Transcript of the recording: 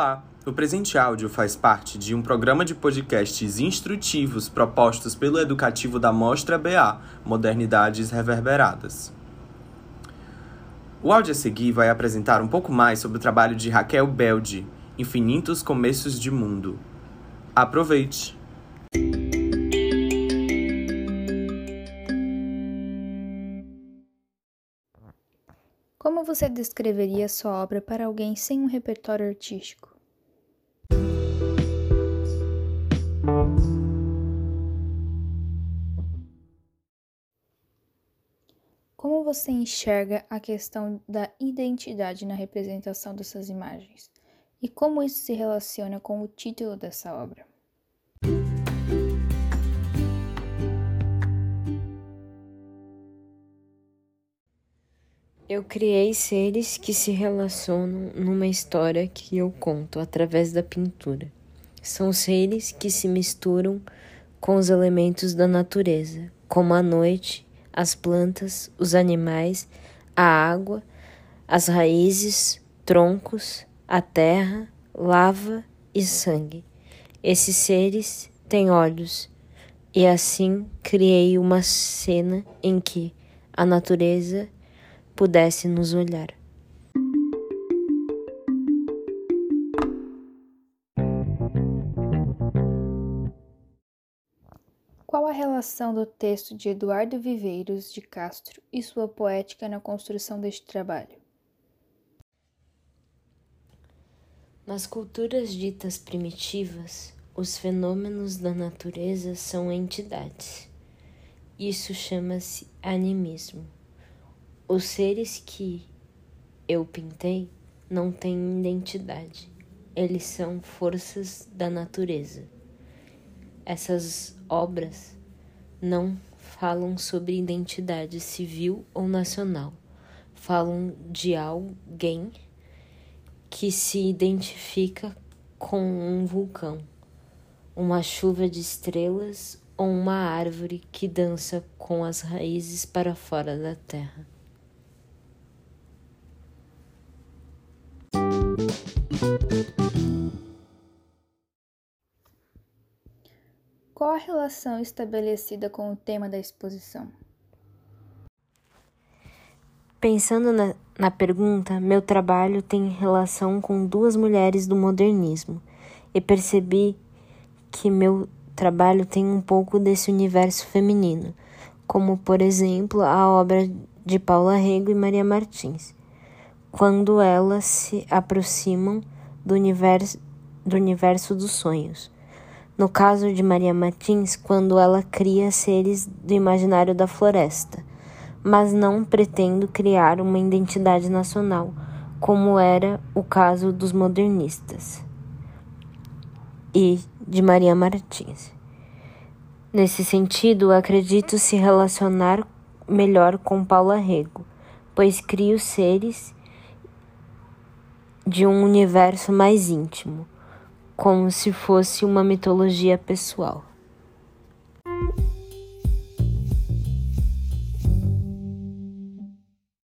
Olá! O presente áudio faz parte de um programa de podcasts instrutivos propostos pelo educativo da Mostra BA Modernidades Reverberadas. O áudio a seguir vai apresentar um pouco mais sobre o trabalho de Raquel Belde, Infinitos Começos de Mundo. Aproveite! Como você descreveria sua obra para alguém sem um repertório artístico? Como você enxerga a questão da identidade na representação dessas imagens? E como isso se relaciona com o título dessa obra? Eu criei seres que se relacionam numa história que eu conto através da pintura. São seres que se misturam com os elementos da natureza, como a noite, as plantas, os animais, a água, as raízes, troncos, a terra, lava e sangue. Esses seres têm olhos, e assim criei uma cena em que a natureza pudesse nos olhar. Qual a relação do texto de Eduardo Viveiros de Castro e sua poética na construção deste trabalho? Nas culturas ditas primitivas, os fenômenos da natureza são entidades. Isso chama-se animismo. Os seres que eu pintei não têm identidade, eles são forças da natureza. Essas obras não falam sobre identidade civil ou nacional, falam de alguém que se identifica com um vulcão, uma chuva de estrelas ou uma árvore que dança com as raízes para fora da terra. Qual a relação estabelecida com o tema da exposição? Pensando na, na pergunta, meu trabalho tem relação com duas mulheres do modernismo e percebi que meu trabalho tem um pouco desse universo feminino, como por exemplo a obra de Paula Rego e Maria Martins quando elas se aproximam do universo, do universo dos sonhos. No caso de Maria Martins, quando ela cria seres do imaginário da floresta, mas não pretendo criar uma identidade nacional, como era o caso dos modernistas e de Maria Martins. Nesse sentido, acredito se relacionar melhor com Paula Rego, pois crio seres de um universo mais íntimo, como se fosse uma mitologia pessoal.